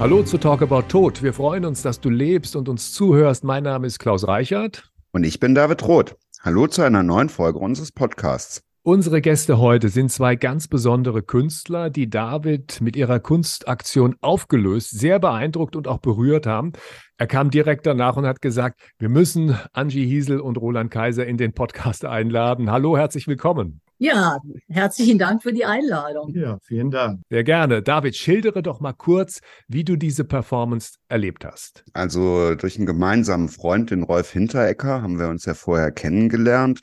Hallo zu Talk About Tod. Wir freuen uns, dass du lebst und uns zuhörst. Mein Name ist Klaus Reichert. Und ich bin David Roth. Hallo zu einer neuen Folge unseres Podcasts. Unsere Gäste heute sind zwei ganz besondere Künstler, die David mit ihrer Kunstaktion aufgelöst, sehr beeindruckt und auch berührt haben. Er kam direkt danach und hat gesagt, wir müssen Angie Hiesel und Roland Kaiser in den Podcast einladen. Hallo, herzlich willkommen. Ja, herzlichen Dank für die Einladung. Ja, vielen Dank. Sehr gerne. David, schildere doch mal kurz, wie du diese Performance erlebt hast. Also durch einen gemeinsamen Freund, den Rolf Hinterecker, haben wir uns ja vorher kennengelernt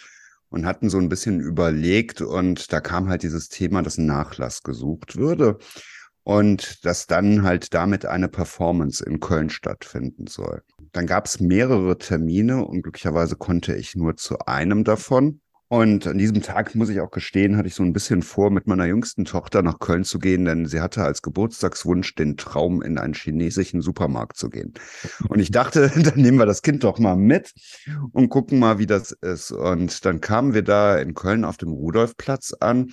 und hatten so ein bisschen überlegt und da kam halt dieses Thema, dass ein Nachlass gesucht würde und dass dann halt damit eine Performance in Köln stattfinden soll. Dann gab es mehrere Termine und glücklicherweise konnte ich nur zu einem davon. Und an diesem Tag, muss ich auch gestehen, hatte ich so ein bisschen vor, mit meiner jüngsten Tochter nach Köln zu gehen, denn sie hatte als Geburtstagswunsch den Traum, in einen chinesischen Supermarkt zu gehen. Und ich dachte, dann nehmen wir das Kind doch mal mit und gucken mal, wie das ist. Und dann kamen wir da in Köln auf dem Rudolfplatz an.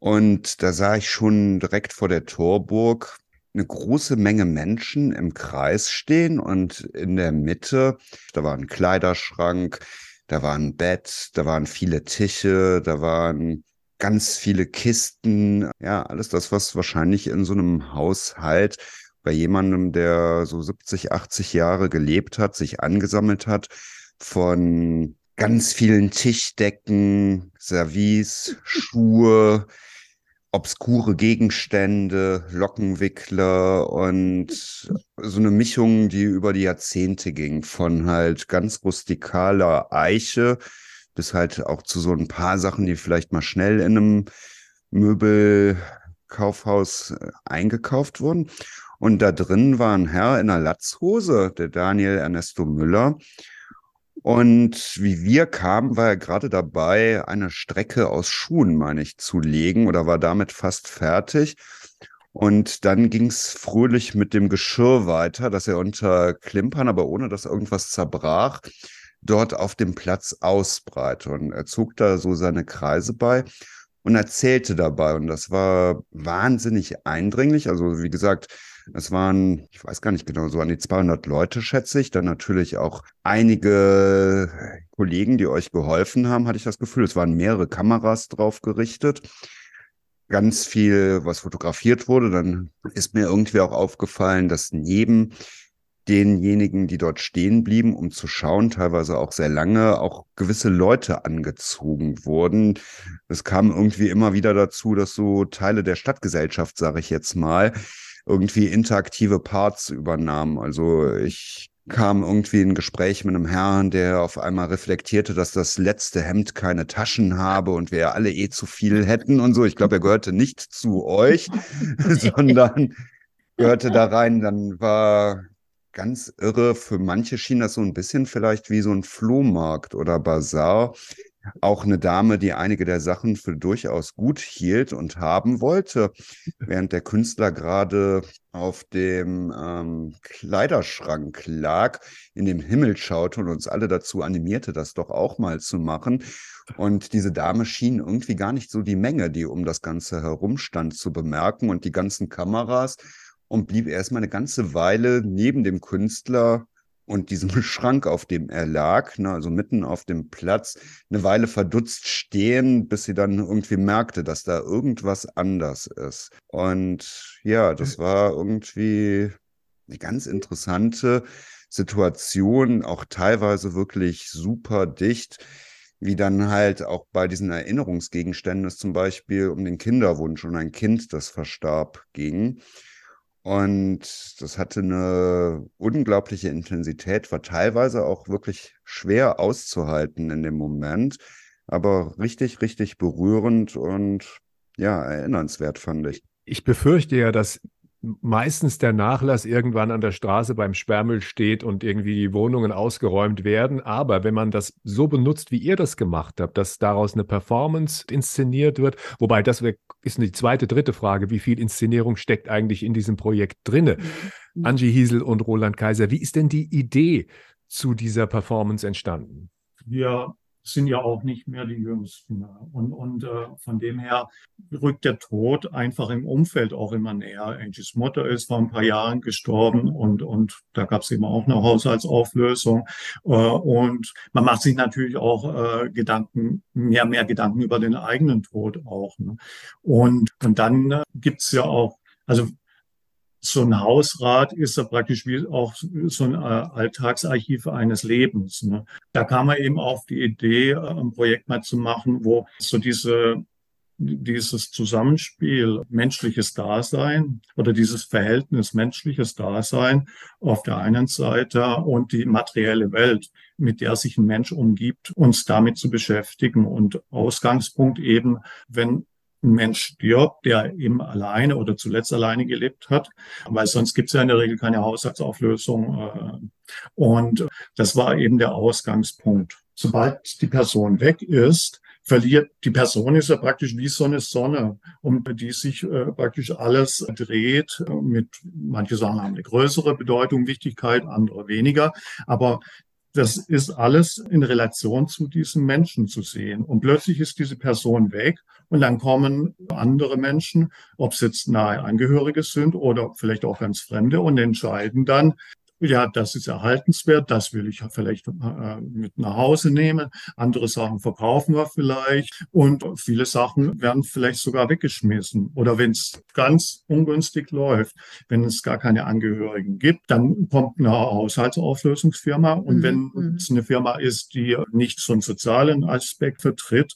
Und da sah ich schon direkt vor der Torburg eine große Menge Menschen im Kreis stehen und in der Mitte, da war ein Kleiderschrank, da war ein Bett, da waren viele Tische, da waren ganz viele Kisten. Ja, alles das, was wahrscheinlich in so einem Haushalt bei jemandem, der so 70, 80 Jahre gelebt hat, sich angesammelt hat von ganz vielen Tischdecken, Service, Schuhe, obskure Gegenstände, Lockenwickler und so eine Mischung, die über die Jahrzehnte ging, von halt ganz rustikaler Eiche bis halt auch zu so ein paar Sachen, die vielleicht mal schnell in einem Möbelkaufhaus äh, eingekauft wurden. Und da drin war ein Herr in einer Latzhose, der Daniel Ernesto Müller, und wie wir kamen, war er gerade dabei, eine Strecke aus Schuhen, meine ich, zu legen oder war damit fast fertig. Und dann ging es fröhlich mit dem Geschirr weiter, dass er unter Klimpern, aber ohne dass irgendwas zerbrach, dort auf dem Platz ausbreite. Und er zog da so seine Kreise bei und erzählte dabei. Und das war wahnsinnig eindringlich. Also wie gesagt, es waren, ich weiß gar nicht genau, so an die 200 Leute, schätze ich. Dann natürlich auch einige Kollegen, die euch geholfen haben, hatte ich das Gefühl. Es waren mehrere Kameras drauf gerichtet. Ganz viel, was fotografiert wurde. Dann ist mir irgendwie auch aufgefallen, dass neben denjenigen, die dort stehen blieben, um zu schauen, teilweise auch sehr lange, auch gewisse Leute angezogen wurden. Es kam irgendwie immer wieder dazu, dass so Teile der Stadtgesellschaft, sage ich jetzt mal, irgendwie interaktive Parts übernahm. Also ich kam irgendwie in Gespräch mit einem Herrn, der auf einmal reflektierte, dass das letzte Hemd keine Taschen habe und wir alle eh zu viel hätten und so. Ich glaube, er gehörte nicht zu euch, sondern gehörte da rein. Dann war ganz irre, für manche schien das so ein bisschen vielleicht wie so ein Flohmarkt oder Bazar auch eine Dame, die einige der Sachen für durchaus gut hielt und haben wollte, während der Künstler gerade auf dem ähm, Kleiderschrank lag, in dem Himmel schaute und uns alle dazu animierte, das doch auch mal zu machen. Und diese Dame schien irgendwie gar nicht so die Menge, die um das Ganze herumstand, zu bemerken und die ganzen Kameras und blieb erstmal eine ganze Weile neben dem Künstler und diesem Schrank, auf dem er lag, ne, also mitten auf dem Platz, eine Weile verdutzt stehen, bis sie dann irgendwie merkte, dass da irgendwas anders ist. Und ja, das war irgendwie eine ganz interessante Situation, auch teilweise wirklich super dicht, wie dann halt auch bei diesen Erinnerungsgegenständen es zum Beispiel um den Kinderwunsch und ein Kind, das verstarb, ging. Und das hatte eine unglaubliche Intensität, war teilweise auch wirklich schwer auszuhalten in dem Moment, aber richtig, richtig berührend und ja, erinnernswert fand ich. Ich befürchte ja, dass meistens der Nachlass irgendwann an der Straße beim Sperrmüll steht und irgendwie die Wohnungen ausgeräumt werden. Aber wenn man das so benutzt, wie ihr das gemacht habt, dass daraus eine Performance inszeniert wird, wobei das ist die zweite, dritte Frage, wie viel Inszenierung steckt eigentlich in diesem Projekt drinne? Mhm. Angie Hiesel und Roland Kaiser, wie ist denn die Idee zu dieser Performance entstanden? Ja, sind ja auch nicht mehr die Jüngsten. Und, und äh, von dem her rückt der Tod einfach im Umfeld auch immer näher. Angies Mutter ist vor ein paar Jahren gestorben und, und da gab es eben auch eine Haushaltsauflösung. Äh, und man macht sich natürlich auch äh, Gedanken, mehr, mehr Gedanken über den eigenen Tod auch. Ne? Und, und dann äh, gibt's ja auch, also so ein Hausrat ist ja praktisch wie auch so ein äh, Alltagsarchiv eines Lebens. Ne? Da kam man eben auf die Idee, äh, ein Projekt mal zu machen, wo so diese dieses Zusammenspiel menschliches Dasein oder dieses Verhältnis menschliches Dasein auf der einen Seite und die materielle Welt, mit der sich ein Mensch umgibt, uns damit zu beschäftigen. Und Ausgangspunkt eben, wenn ein Mensch stirbt, der eben alleine oder zuletzt alleine gelebt hat, weil sonst gibt es ja in der Regel keine Haushaltsauflösung. Äh, und das war eben der Ausgangspunkt. Sobald die Person weg ist, verliert die Person ist ja praktisch wie so eine Sonne, um die sich äh, praktisch alles dreht. Mit manche Sachen haben eine größere Bedeutung, Wichtigkeit, andere weniger. Aber das ist alles in Relation zu diesem Menschen zu sehen. Und plötzlich ist diese Person weg und dann kommen andere Menschen, ob es jetzt nahe Angehörige sind oder vielleicht auch ganz Fremde und entscheiden dann, ja, das ist erhaltenswert, das will ich vielleicht äh, mit nach Hause nehmen. Andere Sachen verkaufen wir vielleicht und viele Sachen werden vielleicht sogar weggeschmissen. Oder wenn es ganz ungünstig läuft, wenn es gar keine Angehörigen gibt, dann kommt eine Haushaltsauflösungsfirma und mhm. wenn mhm. es eine Firma ist, die nicht so einen sozialen Aspekt vertritt,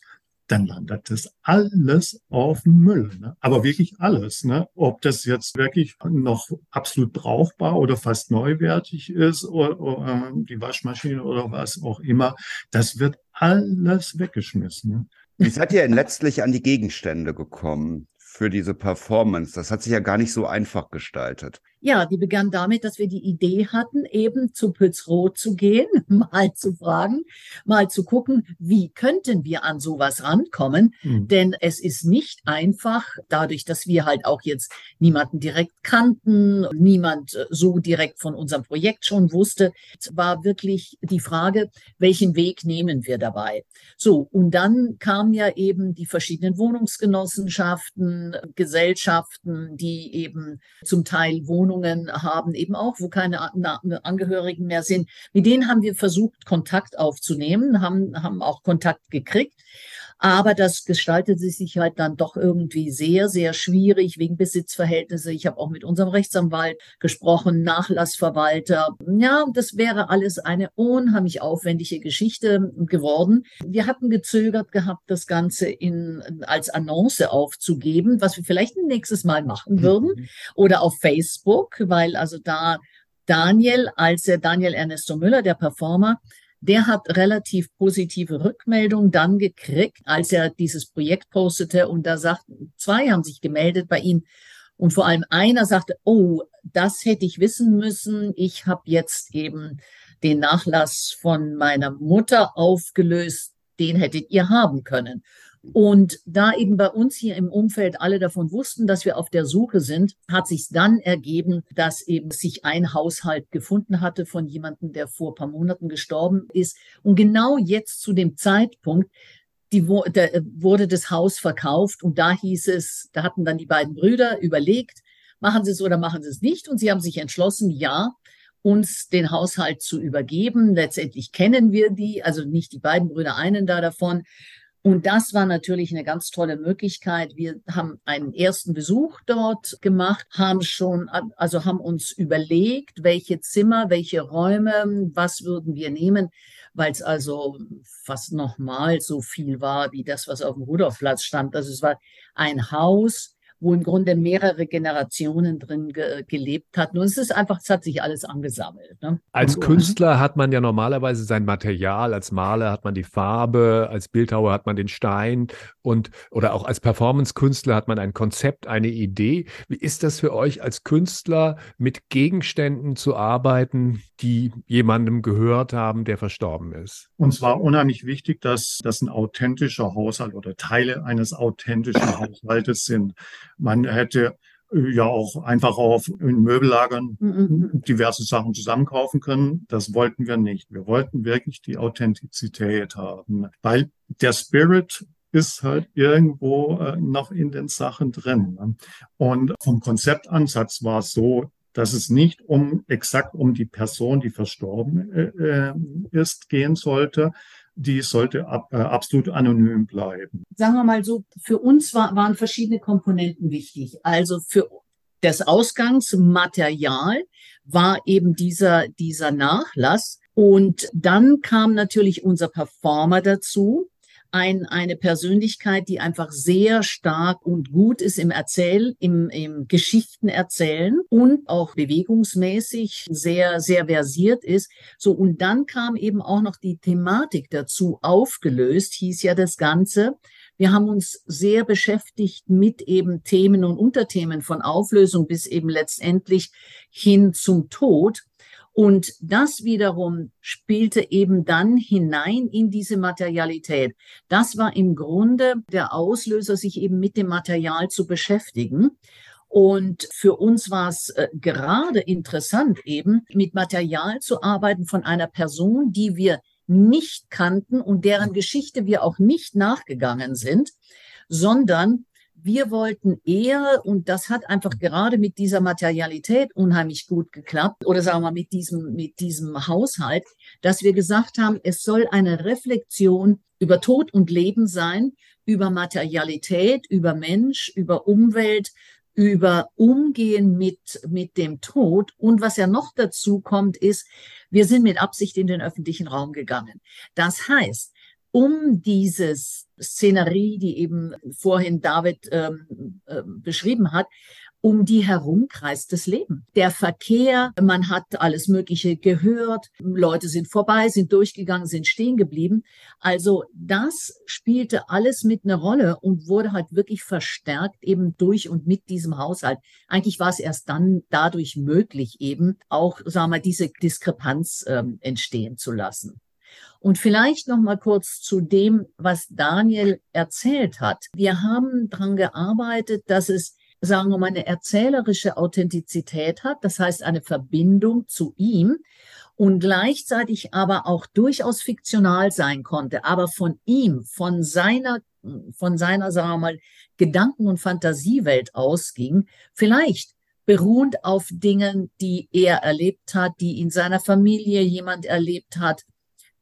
dann landet das alles auf dem Müll. Ne? Aber wirklich alles. Ne? Ob das jetzt wirklich noch absolut brauchbar oder fast neuwertig ist oder, oder äh, die Waschmaschine oder was auch immer, das wird alles weggeschmissen. Wie seid ihr denn letztlich an die Gegenstände gekommen für diese Performance? Das hat sich ja gar nicht so einfach gestaltet. Ja, die begann damit, dass wir die Idee hatten, eben zu Pützroth zu gehen, mal zu fragen, mal zu gucken, wie könnten wir an sowas rankommen? Mhm. Denn es ist nicht einfach, dadurch, dass wir halt auch jetzt niemanden direkt kannten, niemand äh, so direkt von unserem Projekt schon wusste, war wirklich die Frage, welchen Weg nehmen wir dabei? So, und dann kamen ja eben die verschiedenen Wohnungsgenossenschaften, Gesellschaften, die eben zum Teil Wohnungen Wohnungen haben, eben auch, wo keine Angehörigen mehr sind. Mit denen haben wir versucht, Kontakt aufzunehmen, haben, haben auch Kontakt gekriegt. Aber das gestaltete sich halt dann doch irgendwie sehr, sehr schwierig wegen Besitzverhältnisse. Ich habe auch mit unserem Rechtsanwalt gesprochen, Nachlassverwalter. Ja, das wäre alles eine unheimlich aufwendige Geschichte geworden. Wir hatten gezögert gehabt, das Ganze in, als Annonce aufzugeben, was wir vielleicht nächstes Mal machen mhm. würden oder auf Facebook, weil also da Daniel, als er Daniel Ernesto Müller, der Performer, der hat relativ positive Rückmeldungen dann gekriegt, als er dieses Projekt postete. Und da sagten, zwei haben sich gemeldet bei ihm. Und vor allem einer sagte, oh, das hätte ich wissen müssen. Ich habe jetzt eben den Nachlass von meiner Mutter aufgelöst. Den hättet ihr haben können. Und da eben bei uns hier im Umfeld alle davon wussten, dass wir auf der Suche sind, hat sich dann ergeben, dass eben sich ein Haushalt gefunden hatte von jemandem, der vor paar Monaten gestorben ist. Und genau jetzt zu dem Zeitpunkt, die, da wurde das Haus verkauft und da hieß es, da hatten dann die beiden Brüder überlegt, machen Sie es oder machen Sie es nicht. Und sie haben sich entschlossen, ja, uns den Haushalt zu übergeben. Letztendlich kennen wir die, also nicht die beiden Brüder, einen da davon. Und das war natürlich eine ganz tolle Möglichkeit. Wir haben einen ersten Besuch dort gemacht, haben schon, also haben uns überlegt, welche Zimmer, welche Räume, was würden wir nehmen, weil es also fast nochmal so viel war wie das, was auf dem Rudolfplatz stand. Also es war ein Haus, wo im Grunde mehrere Generationen drin ge gelebt hatten. Und es ist einfach, es hat sich alles angesammelt. Ne? Als Künstler hat man ja normalerweise sein Material, als Maler hat man die Farbe, als Bildhauer hat man den Stein und oder auch als Performance-Künstler hat man ein Konzept, eine Idee. Wie ist das für euch als Künstler, mit Gegenständen zu arbeiten, die jemandem gehört haben, der verstorben ist? Und zwar unheimlich wichtig, dass das ein authentischer Haushalt oder Teile eines authentischen Haushaltes sind. Man hätte ja auch einfach auf in Möbellagern mhm. diverse Sachen zusammenkaufen können. Das wollten wir nicht. Wir wollten wirklich die Authentizität haben, weil der Spirit ist halt irgendwo äh, noch in den Sachen drin. Ne? Und vom Konzeptansatz war es so, dass es nicht um exakt um die Person, die verstorben äh, äh ist, gehen sollte. Die sollte ab, äh, absolut anonym bleiben. Sagen wir mal so, für uns war, waren verschiedene Komponenten wichtig. Also für das Ausgangsmaterial war eben dieser, dieser Nachlass. Und dann kam natürlich unser Performer dazu, ein, eine Persönlichkeit, die einfach sehr stark und gut ist im Erzähl, im, im Geschichten erzählen und auch bewegungsmäßig sehr, sehr versiert ist. So, und dann kam eben auch noch die Thematik dazu aufgelöst, hieß ja das Ganze. Wir haben uns sehr beschäftigt mit eben Themen und Unterthemen von Auflösung bis eben letztendlich hin zum Tod. Und das wiederum spielte eben dann hinein in diese Materialität. Das war im Grunde der Auslöser, sich eben mit dem Material zu beschäftigen. Und für uns war es äh, gerade interessant, eben mit Material zu arbeiten von einer Person, die wir nicht kannten und deren Geschichte wir auch nicht nachgegangen sind, sondern wir wollten eher, und das hat einfach gerade mit dieser Materialität unheimlich gut geklappt, oder sagen wir mit diesem, mit diesem Haushalt, dass wir gesagt haben, es soll eine Reflexion über Tod und Leben sein, über Materialität, über Mensch, über Umwelt, über Umgehen mit, mit dem Tod. Und was ja noch dazu kommt, ist, wir sind mit Absicht in den öffentlichen Raum gegangen. Das heißt, um dieses Szenerie, die eben vorhin David ähm, äh, beschrieben hat, um die herum kreist das Leben. Der Verkehr, man hat alles Mögliche gehört, Leute sind vorbei, sind durchgegangen, sind stehen geblieben. Also das spielte alles mit einer Rolle und wurde halt wirklich verstärkt eben durch und mit diesem Haushalt. Eigentlich war es erst dann dadurch möglich, eben auch, sagen wir, diese Diskrepanz ähm, entstehen zu lassen. Und vielleicht noch mal kurz zu dem, was Daniel erzählt hat. Wir haben daran gearbeitet, dass es sagen wir mal, eine erzählerische Authentizität hat, das heißt eine Verbindung zu ihm und gleichzeitig aber auch durchaus fiktional sein konnte, aber von ihm, von seiner, von seiner, sagen wir mal, Gedanken- und Fantasiewelt ausging, vielleicht beruhend auf Dingen, die er erlebt hat, die in seiner Familie jemand erlebt hat,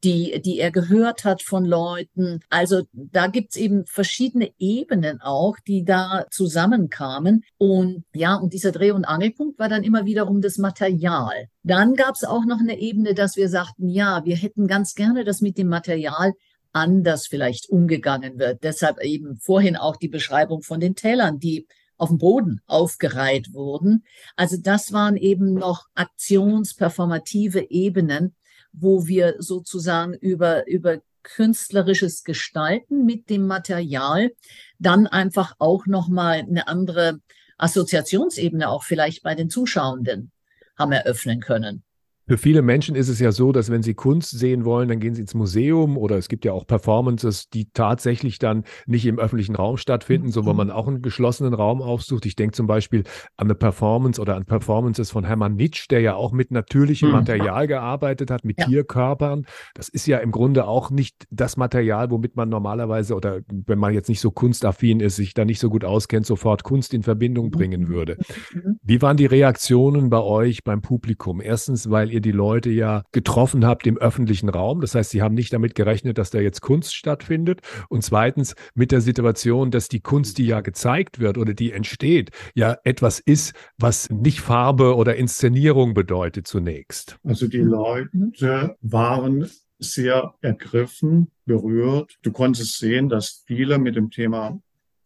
die, die er gehört hat von Leuten. Also da gibt's eben verschiedene Ebenen auch, die da zusammenkamen. Und ja, und dieser Dreh- und Angelpunkt war dann immer wiederum das Material. Dann gab's auch noch eine Ebene, dass wir sagten, ja, wir hätten ganz gerne, dass mit dem Material anders vielleicht umgegangen wird. Deshalb eben vorhin auch die Beschreibung von den Tälern, die auf dem Boden aufgereiht wurden. Also das waren eben noch aktionsperformative Ebenen, wo wir sozusagen über, über künstlerisches Gestalten mit dem Material dann einfach auch nochmal eine andere Assoziationsebene auch vielleicht bei den Zuschauenden haben eröffnen können. Für viele Menschen ist es ja so, dass wenn sie Kunst sehen wollen, dann gehen sie ins Museum oder es gibt ja auch Performances, die tatsächlich dann nicht im öffentlichen Raum stattfinden, so wo man auch einen geschlossenen Raum aufsucht. Ich denke zum Beispiel an eine Performance oder an Performances von Hermann Nitsch, der ja auch mit natürlichem mhm. Material gearbeitet hat, mit ja. Tierkörpern. Das ist ja im Grunde auch nicht das Material, womit man normalerweise oder wenn man jetzt nicht so kunstaffin ist, sich da nicht so gut auskennt, sofort Kunst in Verbindung mhm. bringen würde. Mhm. Wie waren die Reaktionen bei euch beim Publikum? Erstens, weil ihr ihr die Leute ja getroffen habt im öffentlichen Raum. Das heißt, sie haben nicht damit gerechnet, dass da jetzt Kunst stattfindet. Und zweitens mit der Situation, dass die Kunst, die ja gezeigt wird oder die entsteht, ja etwas ist, was nicht Farbe oder Inszenierung bedeutet zunächst. Also die Leute waren sehr ergriffen, berührt. Du konntest sehen, dass viele mit dem Thema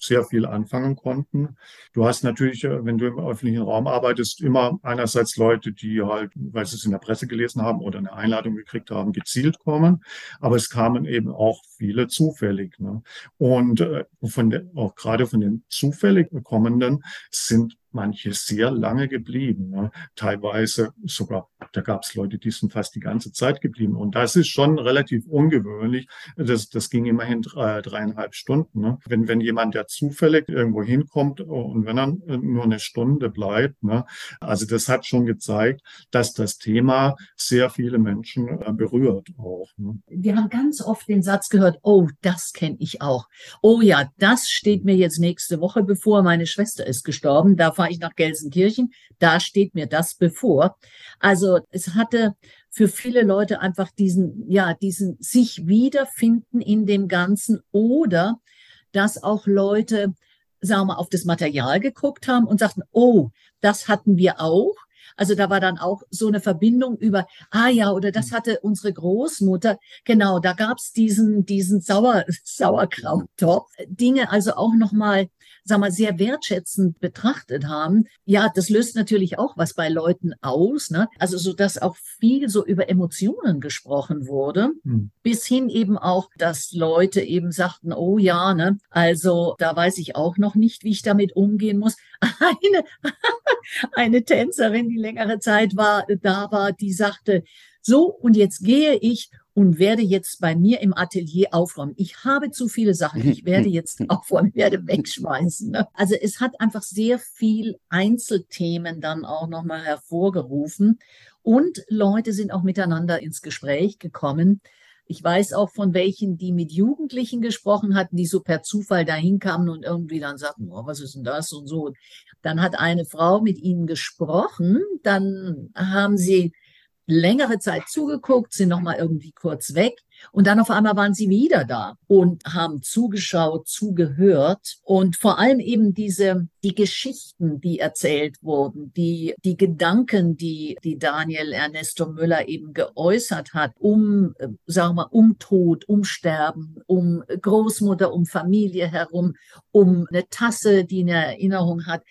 sehr viel anfangen konnten. Du hast natürlich, äh, wenn du im öffentlichen Raum arbeitest, immer einerseits Leute, die halt, weil sie es in der Presse gelesen haben oder eine Einladung gekriegt haben, gezielt kommen. Aber es kamen eben auch viele zufällig. Ne? Und äh, von der, auch gerade von den zufällig kommenden sind manche sehr lange geblieben, ne? teilweise sogar da gab es Leute, die sind fast die ganze Zeit geblieben. Und das ist schon relativ ungewöhnlich. Das, das ging immerhin drei, dreieinhalb Stunden. Ne? Wenn, wenn jemand, der zufällig irgendwo hinkommt und wenn er nur eine Stunde bleibt, ne? also das hat schon gezeigt, dass das Thema sehr viele Menschen äh, berührt auch. Ne? Wir haben ganz oft den Satz gehört, oh, das kenne ich auch. Oh ja, das steht mir jetzt nächste Woche bevor. Meine Schwester ist gestorben. Da fahre ich nach Gelsenkirchen. Da steht mir das bevor. Also es hatte für viele Leute einfach diesen, ja, diesen sich wiederfinden in dem Ganzen oder dass auch Leute, sagen wir mal, auf das Material geguckt haben und sagten, oh, das hatten wir auch. Also da war dann auch so eine Verbindung über, ah ja, oder das hatte unsere Großmutter. Genau, da gab's diesen, diesen Sauer, Sauerkrauttopf. Dinge also auch nochmal, sag mal, sehr wertschätzend betrachtet haben. Ja, das löst natürlich auch was bei Leuten aus. Ne? Also so, dass auch viel so über Emotionen gesprochen wurde, hm. bis hin eben auch, dass Leute eben sagten, oh ja, ne, also da weiß ich auch noch nicht, wie ich damit umgehen muss. Eine, eine Tänzerin, die längere Zeit war, da war, die sagte, so, und jetzt gehe ich und werde jetzt bei mir im Atelier aufräumen. Ich habe zu viele Sachen. Ich werde jetzt aufräumen, werde wegschmeißen. Ne? Also es hat einfach sehr viel Einzelthemen dann auch nochmal hervorgerufen. Und Leute sind auch miteinander ins Gespräch gekommen. Ich weiß auch von welchen, die mit Jugendlichen gesprochen hatten, die so per Zufall dahin kamen und irgendwie dann sagten, oh, was ist denn das und so. Dann hat eine Frau mit ihnen gesprochen, dann haben sie längere Zeit zugeguckt, sind nochmal irgendwie kurz weg. Und dann auf einmal waren sie wieder da und haben zugeschaut, zugehört. Und vor allem eben diese, die Geschichten, die erzählt wurden, die, die Gedanken, die, die Daniel Ernesto Müller eben geäußert hat, um, äh, sagen wir, um Tod, um Sterben, um Großmutter, um Familie herum, um eine Tasse, die eine Erinnerung hat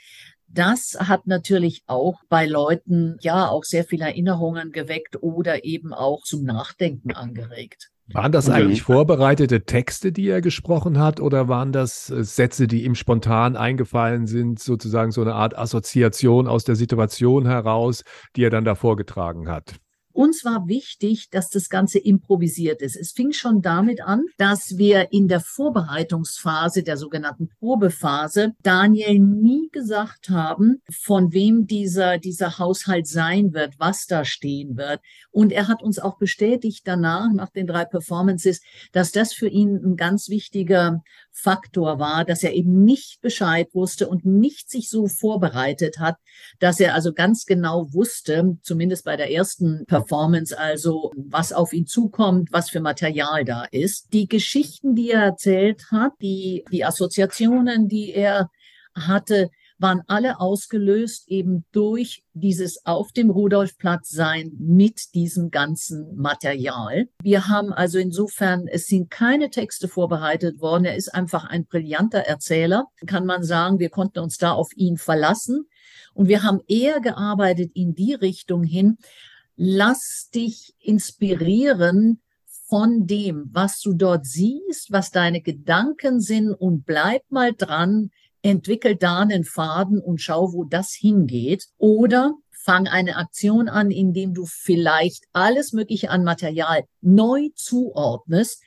das hat natürlich auch bei Leuten ja auch sehr viele Erinnerungen geweckt oder eben auch zum Nachdenken angeregt. Waren das eigentlich vorbereitete Texte, die er gesprochen hat, oder waren das äh, Sätze, die ihm spontan eingefallen sind, sozusagen so eine Art Assoziation aus der Situation heraus, die er dann da vorgetragen hat? Uns war wichtig, dass das Ganze improvisiert ist. Es fing schon damit an, dass wir in der Vorbereitungsphase, der sogenannten Probephase, Daniel nie gesagt haben, von wem dieser, dieser Haushalt sein wird, was da stehen wird. Und er hat uns auch bestätigt danach, nach den drei Performances, dass das für ihn ein ganz wichtiger Faktor war, dass er eben nicht Bescheid wusste und nicht sich so vorbereitet hat, dass er also ganz genau wusste, zumindest bei der ersten Performance, also was auf ihn zukommt, was für Material da ist. Die Geschichten, die er erzählt hat, die, die Assoziationen, die er hatte, waren alle ausgelöst eben durch dieses auf dem Rudolfplatz sein mit diesem ganzen Material. Wir haben also insofern, es sind keine Texte vorbereitet worden. Er ist einfach ein brillanter Erzähler. Kann man sagen, wir konnten uns da auf ihn verlassen. Und wir haben eher gearbeitet in die Richtung hin, lass dich inspirieren von dem, was du dort siehst, was deine Gedanken sind und bleib mal dran, entwickel da einen Faden und schau, wo das hingeht. Oder fang eine Aktion an, indem du vielleicht alles Mögliche an Material neu zuordnest.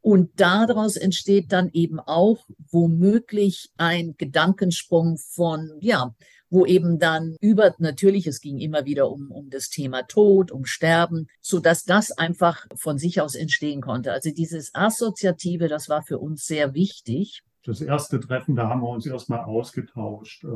Und daraus entsteht dann eben auch womöglich ein Gedankensprung von, ja, wo eben dann über, natürlich, es ging immer wieder um, um das Thema Tod, um Sterben, so dass das einfach von sich aus entstehen konnte. Also dieses Assoziative, das war für uns sehr wichtig. Das erste Treffen, da haben wir uns erstmal ausgetauscht.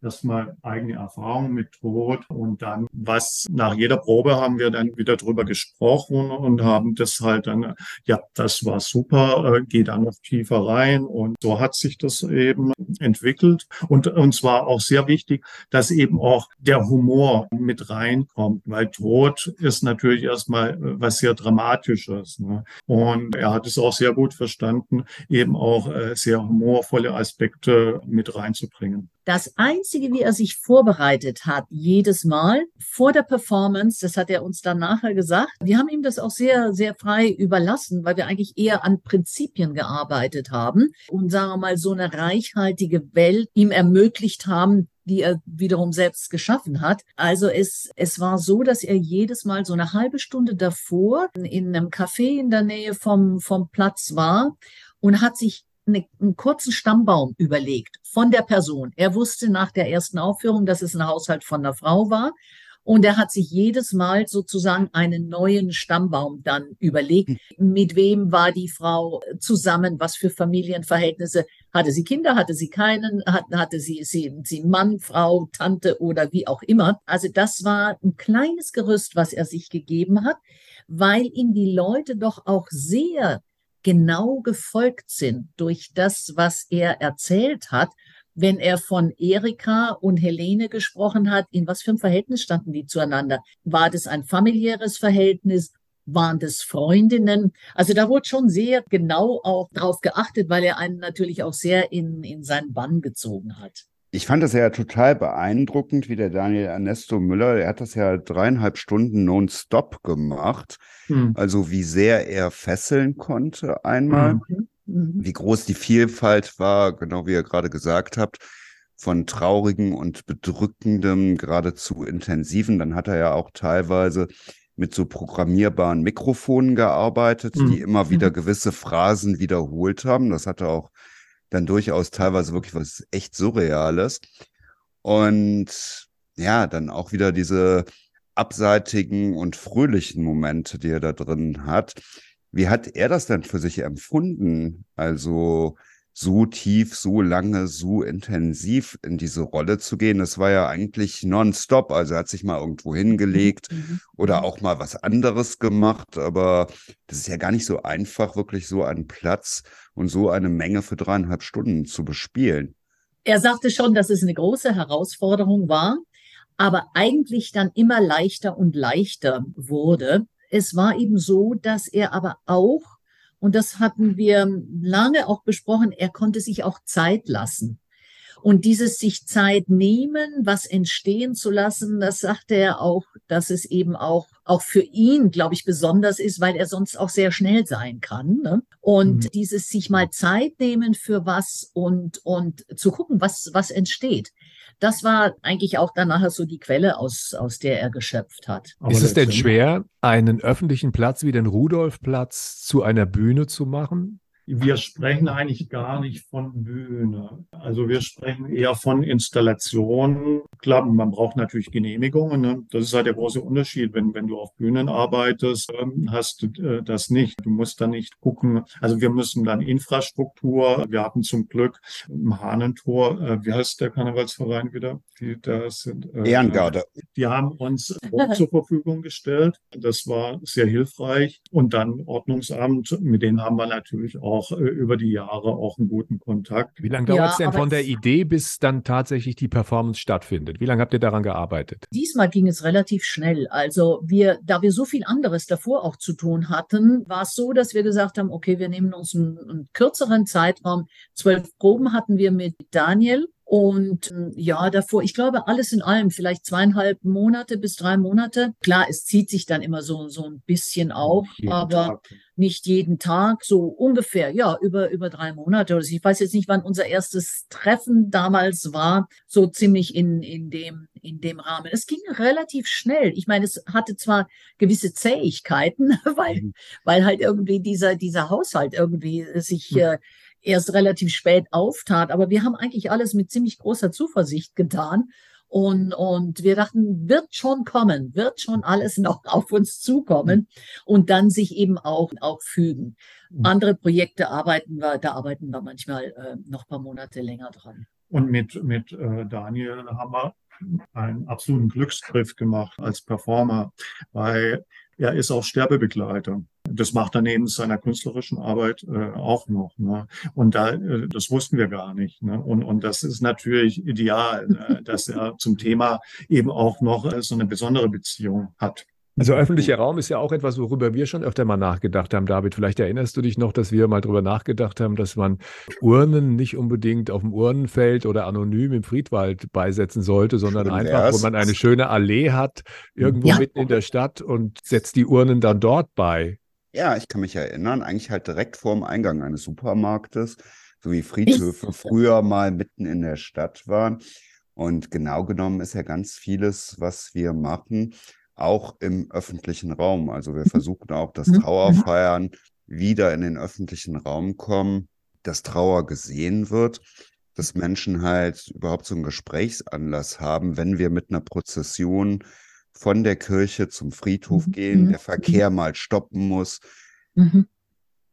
Erstmal eigene Erfahrungen mit Tod und dann was nach jeder Probe haben wir dann wieder drüber gesprochen und haben das halt dann, ja, das war super, äh, geh dann noch tiefer rein und so hat sich das eben entwickelt und uns war auch sehr wichtig, dass eben auch der Humor mit reinkommt, weil Tod ist natürlich erstmal äh, was sehr Dramatisches ne? und er hat es auch sehr gut verstanden, eben auch äh, sehr humorvolle Aspekte mit reinzubringen. Das Einzige, wie er sich vorbereitet hat, jedes Mal vor der Performance, das hat er uns dann nachher gesagt, wir haben ihm das auch sehr, sehr frei überlassen, weil wir eigentlich eher an Prinzipien gearbeitet haben und sagen wir mal so eine reichhaltige Welt ihm ermöglicht haben, die er wiederum selbst geschaffen hat. Also es, es war so, dass er jedes Mal so eine halbe Stunde davor in einem Café in der Nähe vom, vom Platz war und hat sich eine, einen kurzen Stammbaum überlegt von der Person. Er wusste nach der ersten Aufführung, dass es ein Haushalt von einer Frau war. Und er hat sich jedes Mal sozusagen einen neuen Stammbaum dann überlegt. Mit wem war die Frau zusammen? Was für Familienverhältnisse? Hatte sie Kinder? Hatte sie keinen? Hatte sie, sie, sie Mann, Frau, Tante oder wie auch immer? Also das war ein kleines Gerüst, was er sich gegeben hat, weil ihm die Leute doch auch sehr genau gefolgt sind durch das, was er erzählt hat. Wenn er von Erika und Helene gesprochen hat, in was für einem Verhältnis standen die zueinander? War das ein familiäres Verhältnis? Waren das Freundinnen? Also da wurde schon sehr genau auch drauf geachtet, weil er einen natürlich auch sehr in, in seinen Bann gezogen hat. Ich fand das ja total beeindruckend, wie der Daniel Ernesto Müller, der hat das ja dreieinhalb Stunden nonstop gemacht. Hm. Also wie sehr er fesseln konnte einmal, mhm. mhm. wie groß die Vielfalt war, genau wie ihr gerade gesagt habt, von traurigen und bedrückendem, geradezu intensiven. Dann hat er ja auch teilweise mit so programmierbaren Mikrofonen gearbeitet, mhm. die immer wieder mhm. gewisse Phrasen wiederholt haben. Das hat er auch dann durchaus teilweise wirklich was echt Surreales. Und ja, dann auch wieder diese abseitigen und fröhlichen Momente, die er da drin hat. Wie hat er das denn für sich empfunden? Also so tief, so lange, so intensiv in diese Rolle zu gehen. Das war ja eigentlich nonstop. Also er hat sich mal irgendwo hingelegt mhm. mhm. oder auch mal was anderes gemacht. Aber das ist ja gar nicht so einfach, wirklich so einen Platz und so eine Menge für dreieinhalb Stunden zu bespielen. Er sagte schon, dass es eine große Herausforderung war, aber eigentlich dann immer leichter und leichter wurde. Es war eben so, dass er aber auch und das hatten wir lange auch besprochen. Er konnte sich auch Zeit lassen. Und dieses sich Zeit nehmen, was entstehen zu lassen, das sagte er auch, dass es eben auch, auch für ihn, glaube ich, besonders ist, weil er sonst auch sehr schnell sein kann. Ne? Und mhm. dieses sich mal Zeit nehmen für was und, und zu gucken, was, was entsteht. Das war eigentlich auch dann nachher so die Quelle, aus, aus der er geschöpft hat. Aber ist es denn schwer, einen öffentlichen Platz wie den Rudolfplatz zu einer Bühne zu machen? Wir sprechen eigentlich gar nicht von Bühne. Also wir sprechen eher von Installationen. Klar, man braucht natürlich Genehmigungen. Ne? Das ist halt der große Unterschied. Wenn, wenn du auf Bühnen arbeitest, ähm, hast du äh, das nicht. Du musst da nicht gucken. Also wir müssen dann Infrastruktur. Wir hatten zum Glück im Hahnentor, äh, wie heißt der Karnevalsverein wieder? Die da sind. Äh, Ehrengarde. Die haben uns zur Verfügung gestellt. Das war sehr hilfreich. Und dann Ordnungsamt, mit denen haben wir natürlich auch auch äh, über die Jahre auch einen guten Kontakt. Wie lange dauert es denn von der Idee, bis dann tatsächlich die Performance stattfindet? Wie lange habt ihr daran gearbeitet? Diesmal ging es relativ schnell. Also wir, da wir so viel anderes davor auch zu tun hatten, war es so, dass wir gesagt haben, okay, wir nehmen uns einen, einen kürzeren Zeitraum. Zwölf Proben hatten wir mit Daniel und ähm, ja, davor, ich glaube, alles in allem, vielleicht zweieinhalb Monate bis drei Monate. Klar, es zieht sich dann immer so, so ein bisschen auf, aber Tag. nicht jeden Tag, so ungefähr, ja, über, über drei Monate. Oder ich weiß jetzt nicht, wann unser erstes Treffen damals war, so ziemlich in, in dem, in dem Rahmen. Es ging relativ schnell. Ich meine, es hatte zwar gewisse Zähigkeiten, weil, mhm. weil halt irgendwie dieser, dieser Haushalt irgendwie sich, mhm. äh, erst relativ spät auftat. Aber wir haben eigentlich alles mit ziemlich großer Zuversicht getan. Und, und wir dachten, wird schon kommen, wird schon alles noch auf uns zukommen und dann sich eben auch, auch fügen. Mhm. Andere Projekte arbeiten wir, da arbeiten wir manchmal äh, noch ein paar Monate länger dran. Und mit, mit äh, Daniel haben wir einen absoluten Glücksgriff gemacht als Performer, weil er ist auch Sterbebegleiter. Das macht er neben seiner künstlerischen Arbeit äh, auch noch. Ne? Und da, äh, das wussten wir gar nicht. Ne? Und, und das ist natürlich ideal, äh, dass er zum Thema eben auch noch äh, so eine besondere Beziehung hat. Also öffentlicher Raum ist ja auch etwas, worüber wir schon öfter mal nachgedacht haben. David, vielleicht erinnerst du dich noch, dass wir mal darüber nachgedacht haben, dass man Urnen nicht unbedingt auf dem Urnenfeld oder anonym im Friedwald beisetzen sollte, sondern Schön einfach, wär's. wo man eine schöne Allee hat, irgendwo ja. mitten in der Stadt und setzt die Urnen dann dort bei. Ja, ich kann mich erinnern, eigentlich halt direkt vor dem Eingang eines Supermarktes, so wie Friedhöfe früher mal mitten in der Stadt waren. Und genau genommen ist ja ganz vieles, was wir machen, auch im öffentlichen Raum. Also wir mhm. versuchen auch, dass mhm. Trauerfeiern wieder in den öffentlichen Raum kommen, dass Trauer gesehen wird, dass Menschen halt überhaupt so einen Gesprächsanlass haben, wenn wir mit einer Prozession von der Kirche zum Friedhof mhm. gehen, der Verkehr mal stoppen muss.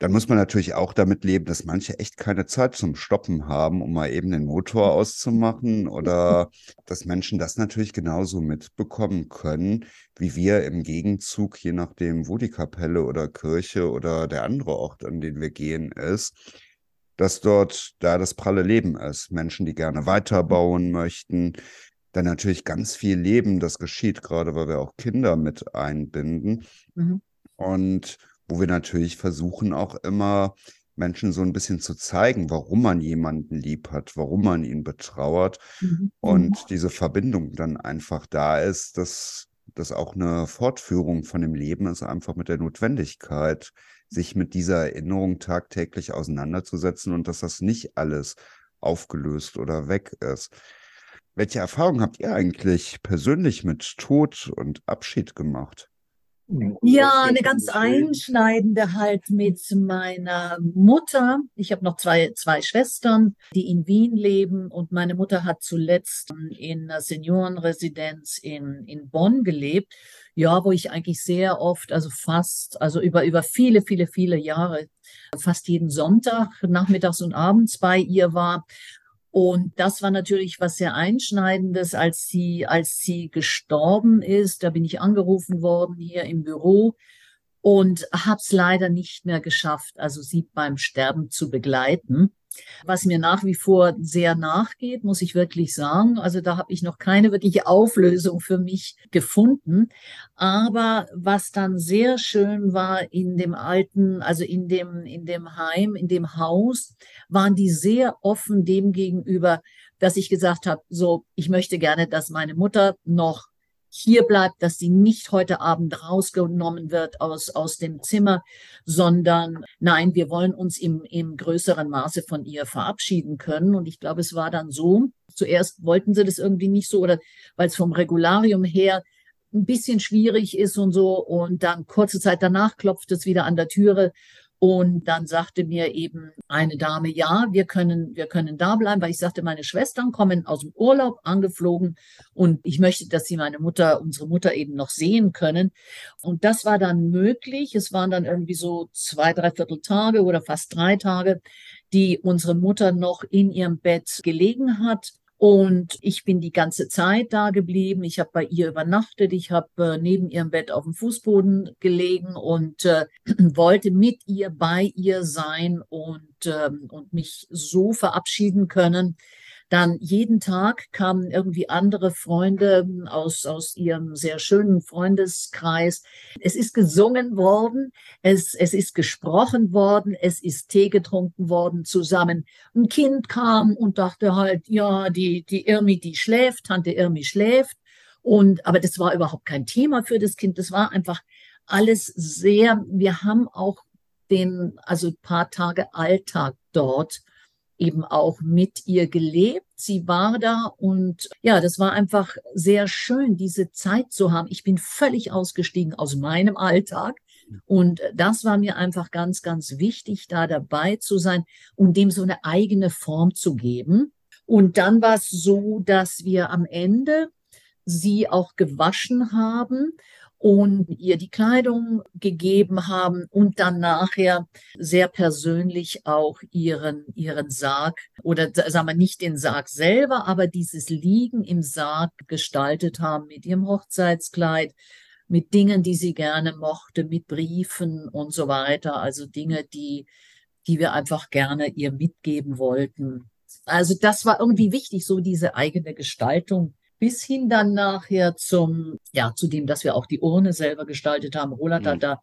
Dann muss man natürlich auch damit leben, dass manche echt keine Zeit zum Stoppen haben, um mal eben den Motor auszumachen oder dass Menschen das natürlich genauso mitbekommen können, wie wir im Gegenzug, je nachdem, wo die Kapelle oder Kirche oder der andere Ort, an den wir gehen, ist, dass dort da das pralle Leben ist. Menschen, die gerne weiterbauen möchten, dann natürlich ganz viel Leben, das geschieht, gerade weil wir auch Kinder mit einbinden. Mhm. Und wo wir natürlich versuchen auch immer Menschen so ein bisschen zu zeigen, warum man jemanden lieb hat, warum man ihn betrauert mhm. und mhm. diese Verbindung dann einfach da ist, dass das auch eine Fortführung von dem Leben ist, einfach mit der Notwendigkeit, sich mit dieser Erinnerung tagtäglich auseinanderzusetzen und dass das nicht alles aufgelöst oder weg ist. Welche Erfahrungen habt ihr eigentlich persönlich mit Tod und Abschied gemacht? Ja, eine ganz einschneidende halt mit meiner Mutter. Ich habe noch zwei, zwei Schwestern, die in Wien leben und meine Mutter hat zuletzt in einer Seniorenresidenz in, in Bonn gelebt. Ja, wo ich eigentlich sehr oft, also fast, also über, über viele, viele, viele Jahre, fast jeden Sonntag, nachmittags und abends bei ihr war. Und das war natürlich was sehr Einschneidendes, als sie, als sie gestorben ist. Da bin ich angerufen worden hier im Büro und habe es leider nicht mehr geschafft, also sie beim Sterben zu begleiten was mir nach wie vor sehr nachgeht, muss ich wirklich sagen. Also da habe ich noch keine wirkliche Auflösung für mich gefunden. Aber was dann sehr schön war in dem alten, also in dem, in dem Heim, in dem Haus, waren die sehr offen dem gegenüber, dass ich gesagt habe, so, ich möchte gerne, dass meine Mutter noch hier bleibt, dass sie nicht heute Abend rausgenommen wird aus, aus dem Zimmer, sondern nein, wir wollen uns im, im größeren Maße von ihr verabschieden können. Und ich glaube, es war dann so, zuerst wollten sie das irgendwie nicht so oder weil es vom Regularium her ein bisschen schwierig ist und so. Und dann kurze Zeit danach klopft es wieder an der Türe und dann sagte mir eben eine Dame, ja, wir können, wir können da bleiben, weil ich sagte, meine Schwestern kommen aus dem Urlaub angeflogen und ich möchte, dass sie meine Mutter, unsere Mutter eben noch sehen können. Und das war dann möglich. Es waren dann irgendwie so zwei, dreiviertel Tage oder fast drei Tage, die unsere Mutter noch in ihrem Bett gelegen hat. Und ich bin die ganze Zeit da geblieben. Ich habe bei ihr übernachtet. Ich habe äh, neben ihrem Bett auf dem Fußboden gelegen und äh, wollte mit ihr bei ihr sein und, ähm, und mich so verabschieden können, dann jeden Tag kamen irgendwie andere Freunde aus, aus ihrem sehr schönen Freundeskreis. Es ist gesungen worden, es, es ist gesprochen worden, es ist Tee getrunken worden zusammen. Ein Kind kam und dachte halt, ja, die, die Irmi, die schläft, Tante Irmi schläft. Und, aber das war überhaupt kein Thema für das Kind. Das war einfach alles sehr, wir haben auch den, also paar Tage Alltag dort eben auch mit ihr gelebt. Sie war da und ja, das war einfach sehr schön, diese Zeit zu haben. Ich bin völlig ausgestiegen aus meinem Alltag. Und das war mir einfach ganz, ganz wichtig, da dabei zu sein und dem so eine eigene Form zu geben. Und dann war es so, dass wir am Ende sie auch gewaschen haben und ihr die Kleidung gegeben haben und dann nachher sehr persönlich auch ihren, ihren Sarg oder sagen wir nicht den Sarg selber, aber dieses Liegen im Sarg gestaltet haben mit ihrem Hochzeitskleid, mit Dingen, die sie gerne mochte, mit Briefen und so weiter. Also Dinge, die, die wir einfach gerne ihr mitgeben wollten. Also das war irgendwie wichtig, so diese eigene Gestaltung bis hin dann nachher zum, ja, zu dem, dass wir auch die Urne selber gestaltet haben. Roland mhm. hat da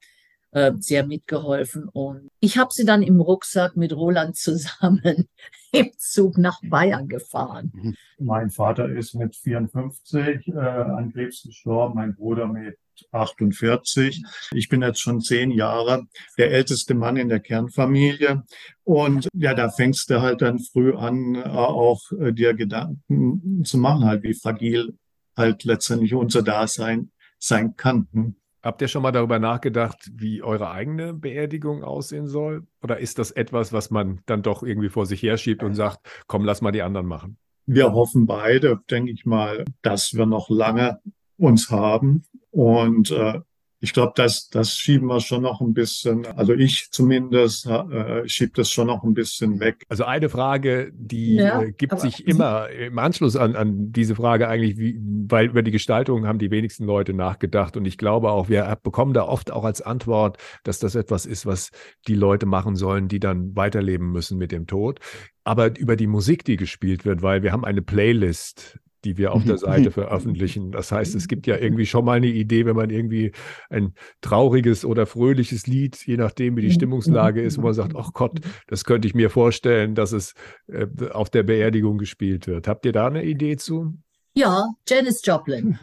äh, sehr mitgeholfen. Und ich habe sie dann im Rucksack mit Roland zusammen im Zug nach Bayern gefahren. Mhm. Mein Vater ist mit 54 äh, an Krebs gestorben, mein Bruder mit 48. Ich bin jetzt schon zehn Jahre der älteste Mann in der Kernfamilie. Und ja, da fängst du halt dann früh an, äh, auch äh, dir Gedanken zu machen, halt, wie fragil halt letztendlich unser Dasein sein kann. Habt ihr schon mal darüber nachgedacht, wie eure eigene Beerdigung aussehen soll? Oder ist das etwas, was man dann doch irgendwie vor sich herschiebt und sagt, komm, lass mal die anderen machen? Wir hoffen beide, denke ich mal, dass wir noch lange uns haben und äh, ich glaube, das, das schieben wir schon noch ein bisschen, also ich zumindest äh, schiebe das schon noch ein bisschen weg. Also eine Frage, die ja, äh, gibt sich immer im Anschluss an, an diese Frage eigentlich, wie, weil über die Gestaltung haben die wenigsten Leute nachgedacht. Und ich glaube auch, wir bekommen da oft auch als Antwort, dass das etwas ist, was die Leute machen sollen, die dann weiterleben müssen mit dem Tod. Aber über die Musik, die gespielt wird, weil wir haben eine Playlist die wir auf der Seite veröffentlichen. Das heißt, es gibt ja irgendwie schon mal eine Idee, wenn man irgendwie ein trauriges oder fröhliches Lied, je nachdem, wie die Stimmungslage ist, wo man sagt, ach Gott, das könnte ich mir vorstellen, dass es äh, auf der Beerdigung gespielt wird. Habt ihr da eine Idee zu? Ja, Janis Joplin.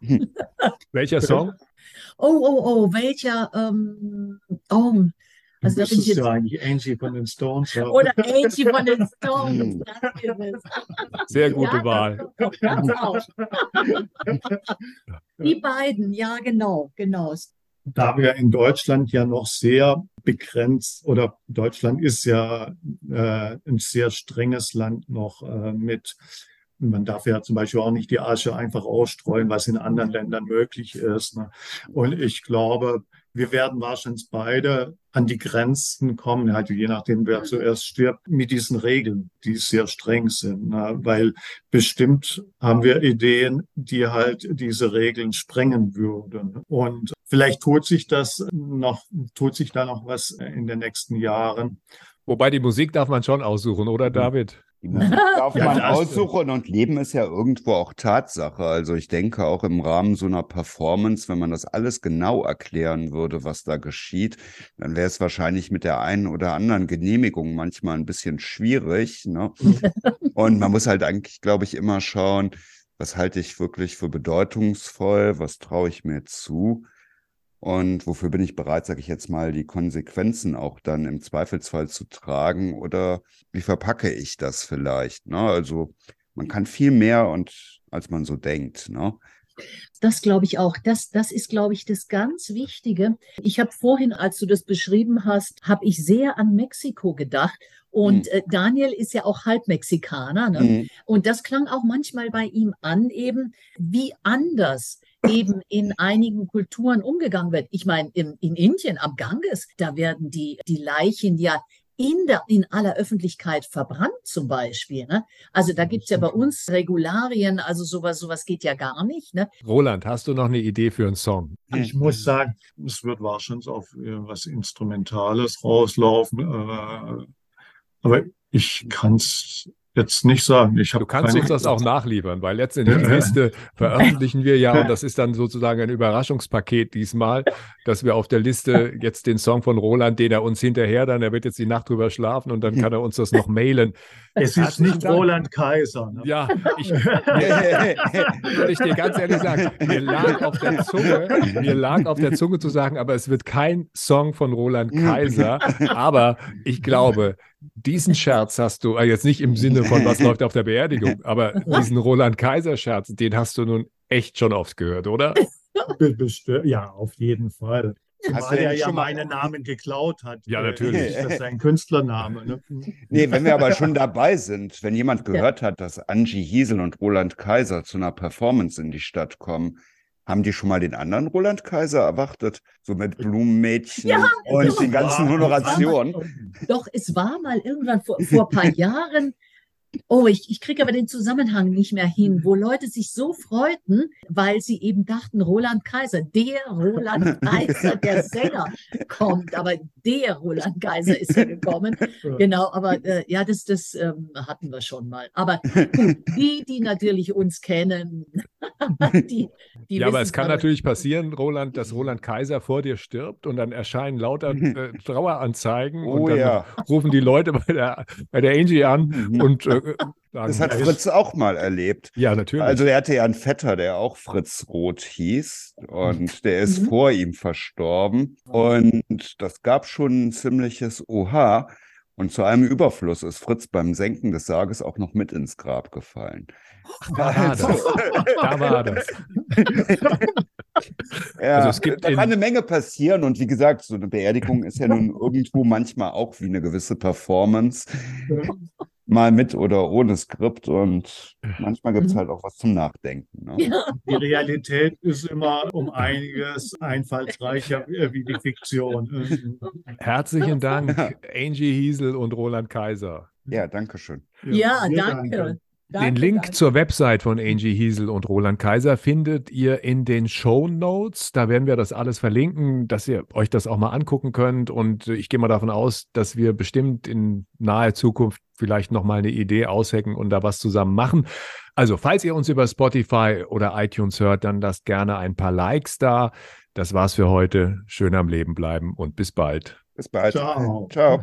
Welcher Song? Oh, oh, oh, welcher? Ähm, oh, also das ist ja eigentlich Angie von den Stones. Ja. Oder Angie von den Stones. Sehr gute ja, Wahl. Die beiden, ja, genau, genau. Da wir in Deutschland ja noch sehr begrenzt oder Deutschland ist ja äh, ein sehr strenges Land noch äh, mit man darf ja zum Beispiel auch nicht die Asche einfach ausstreuen, was in anderen Ländern möglich ist. Ne? Und ich glaube, wir werden wahrscheinlich beide an die Grenzen kommen, halt je nachdem, wer zuerst stirbt, mit diesen Regeln, die sehr streng sind. Ne? Weil bestimmt haben wir Ideen, die halt diese Regeln sprengen würden. Und vielleicht tut sich das noch, tut sich da noch was in den nächsten Jahren. Wobei die Musik darf man schon aussuchen, oder David? Die Musik darf man aussuchen und Leben ist ja irgendwo auch Tatsache. Also ich denke auch im Rahmen so einer Performance, wenn man das alles genau erklären würde, was da geschieht, dann wäre es wahrscheinlich mit der einen oder anderen Genehmigung manchmal ein bisschen schwierig. Ne? und man muss halt eigentlich, glaube ich, immer schauen, was halte ich wirklich für bedeutungsvoll, was traue ich mir zu und wofür bin ich bereit, sage ich jetzt mal, die Konsequenzen auch dann im Zweifelsfall zu tragen oder wie verpacke ich das vielleicht? Ne? Also man kann viel mehr und als man so denkt. Ne? Das glaube ich auch. Das, das ist, glaube ich, das ganz Wichtige. Ich habe vorhin, als du das beschrieben hast, habe ich sehr an Mexiko gedacht. Und mhm. äh, Daniel ist ja auch halb Mexikaner. Ne? Mhm. Und das klang auch manchmal bei ihm an, eben wie anders eben in einigen Kulturen umgegangen wird. Ich meine, in, in Indien am Ganges, da werden die, die Leichen ja in, der, in aller Öffentlichkeit verbrannt zum Beispiel. Ne? Also da gibt es ja bei uns Regularien, also sowas, sowas geht ja gar nicht. Ne? Roland, hast du noch eine Idee für einen Song? Ich muss sagen, es wird wahrscheinlich auf was Instrumentales rauslaufen. Äh, aber ich kann es jetzt nicht sagen. Ich du kannst uns das auch nachliefern, weil letztendlich die Liste veröffentlichen wir ja und das ist dann sozusagen ein Überraschungspaket diesmal, dass wir auf der Liste jetzt den Song von Roland, den er uns hinterher dann, er wird jetzt die Nacht drüber schlafen und dann kann er uns das noch mailen. Es ist nicht Dank. Roland Kaiser. Ne? Ja, ich, würde ich dir ganz ehrlich sagen, mir lag auf der Zunge, mir lag auf der Zunge zu sagen, aber es wird kein Song von Roland Kaiser, aber ich glaube, diesen Scherz hast du, äh, jetzt nicht im Sinne von, was läuft auf der Beerdigung, aber diesen Roland Kaiser-Scherz, den hast du nun echt schon oft gehört, oder? Ja, auf jeden Fall. Zumal er ja meinen Namen geklaut hat. Ja, natürlich. Das ist ein Künstlername. Ne? Nee, wenn wir aber schon dabei sind, wenn jemand gehört ja. hat, dass Angie Hiesel und Roland Kaiser zu einer Performance in die Stadt kommen, haben die schon mal den anderen Roland Kaiser erwartet? So mit Blumenmädchen ja, und doch, den ganzen Honorationen? Doch, es war mal irgendwann vor, vor ein paar Jahren, Oh, ich, ich kriege aber den Zusammenhang nicht mehr hin, wo Leute sich so freuten, weil sie eben dachten, Roland Kaiser, der Roland Kaiser, der Sänger kommt, aber der Roland Kaiser ist ja gekommen. Genau, aber äh, ja, das, das ähm, hatten wir schon mal. Aber gut, die, die natürlich uns kennen, die, die ja, aber es kann natürlich passieren, Roland, dass Roland Kaiser vor dir stirbt und dann erscheinen lauter äh, Traueranzeigen oh, und dann ja. rufen die Leute bei der, bei der Angie an mhm. und äh, sagen, Das hat Fritz auch mal erlebt. Ja, natürlich. Also er hatte ja einen Vetter, der auch Fritz Roth hieß und der ist mhm. vor ihm verstorben und das gab schon ein ziemliches Oha. Und zu einem Überfluss ist Fritz beim Senken des Sarges auch noch mit ins Grab gefallen. Da war also, das. Da war das. ja, also es gibt da kann eine Menge passieren und wie gesagt, so eine Beerdigung ist ja nun irgendwo manchmal auch wie eine gewisse Performance mal mit oder ohne Skript und manchmal gibt es mhm. halt auch was zum Nachdenken. Ne? Die Realität ist immer um einiges einfallsreicher wie die Fiktion. Herzlichen Dank, Angie Hiesel und Roland Kaiser. Ja, danke schön. Ja, ja danke. danke. Danke, den Link danke. zur Website von Angie Hiesel und Roland Kaiser findet ihr in den Show Notes. Da werden wir das alles verlinken, dass ihr euch das auch mal angucken könnt. Und ich gehe mal davon aus, dass wir bestimmt in naher Zukunft vielleicht nochmal eine Idee aushecken und da was zusammen machen. Also, falls ihr uns über Spotify oder iTunes hört, dann lasst gerne ein paar Likes da. Das war's für heute. Schön am Leben bleiben und bis bald. Bis bald. Ciao. Ciao.